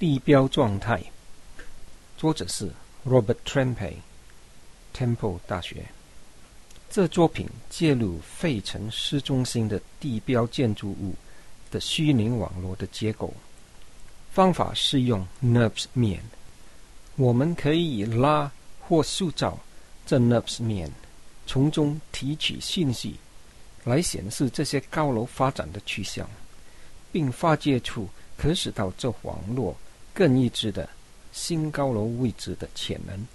地标状态，作者是 Robert Trempe，Temple 大学。这作品介入费城市中心的地标建筑物的虚拟网络的结构。方法是用 NURBS 面，我们可以拉或塑造这 NURBS 面，从中提取信息，来显示这些高楼发展的趋向，并发掘出可使到这网络。更一致的新高楼位置的潜能。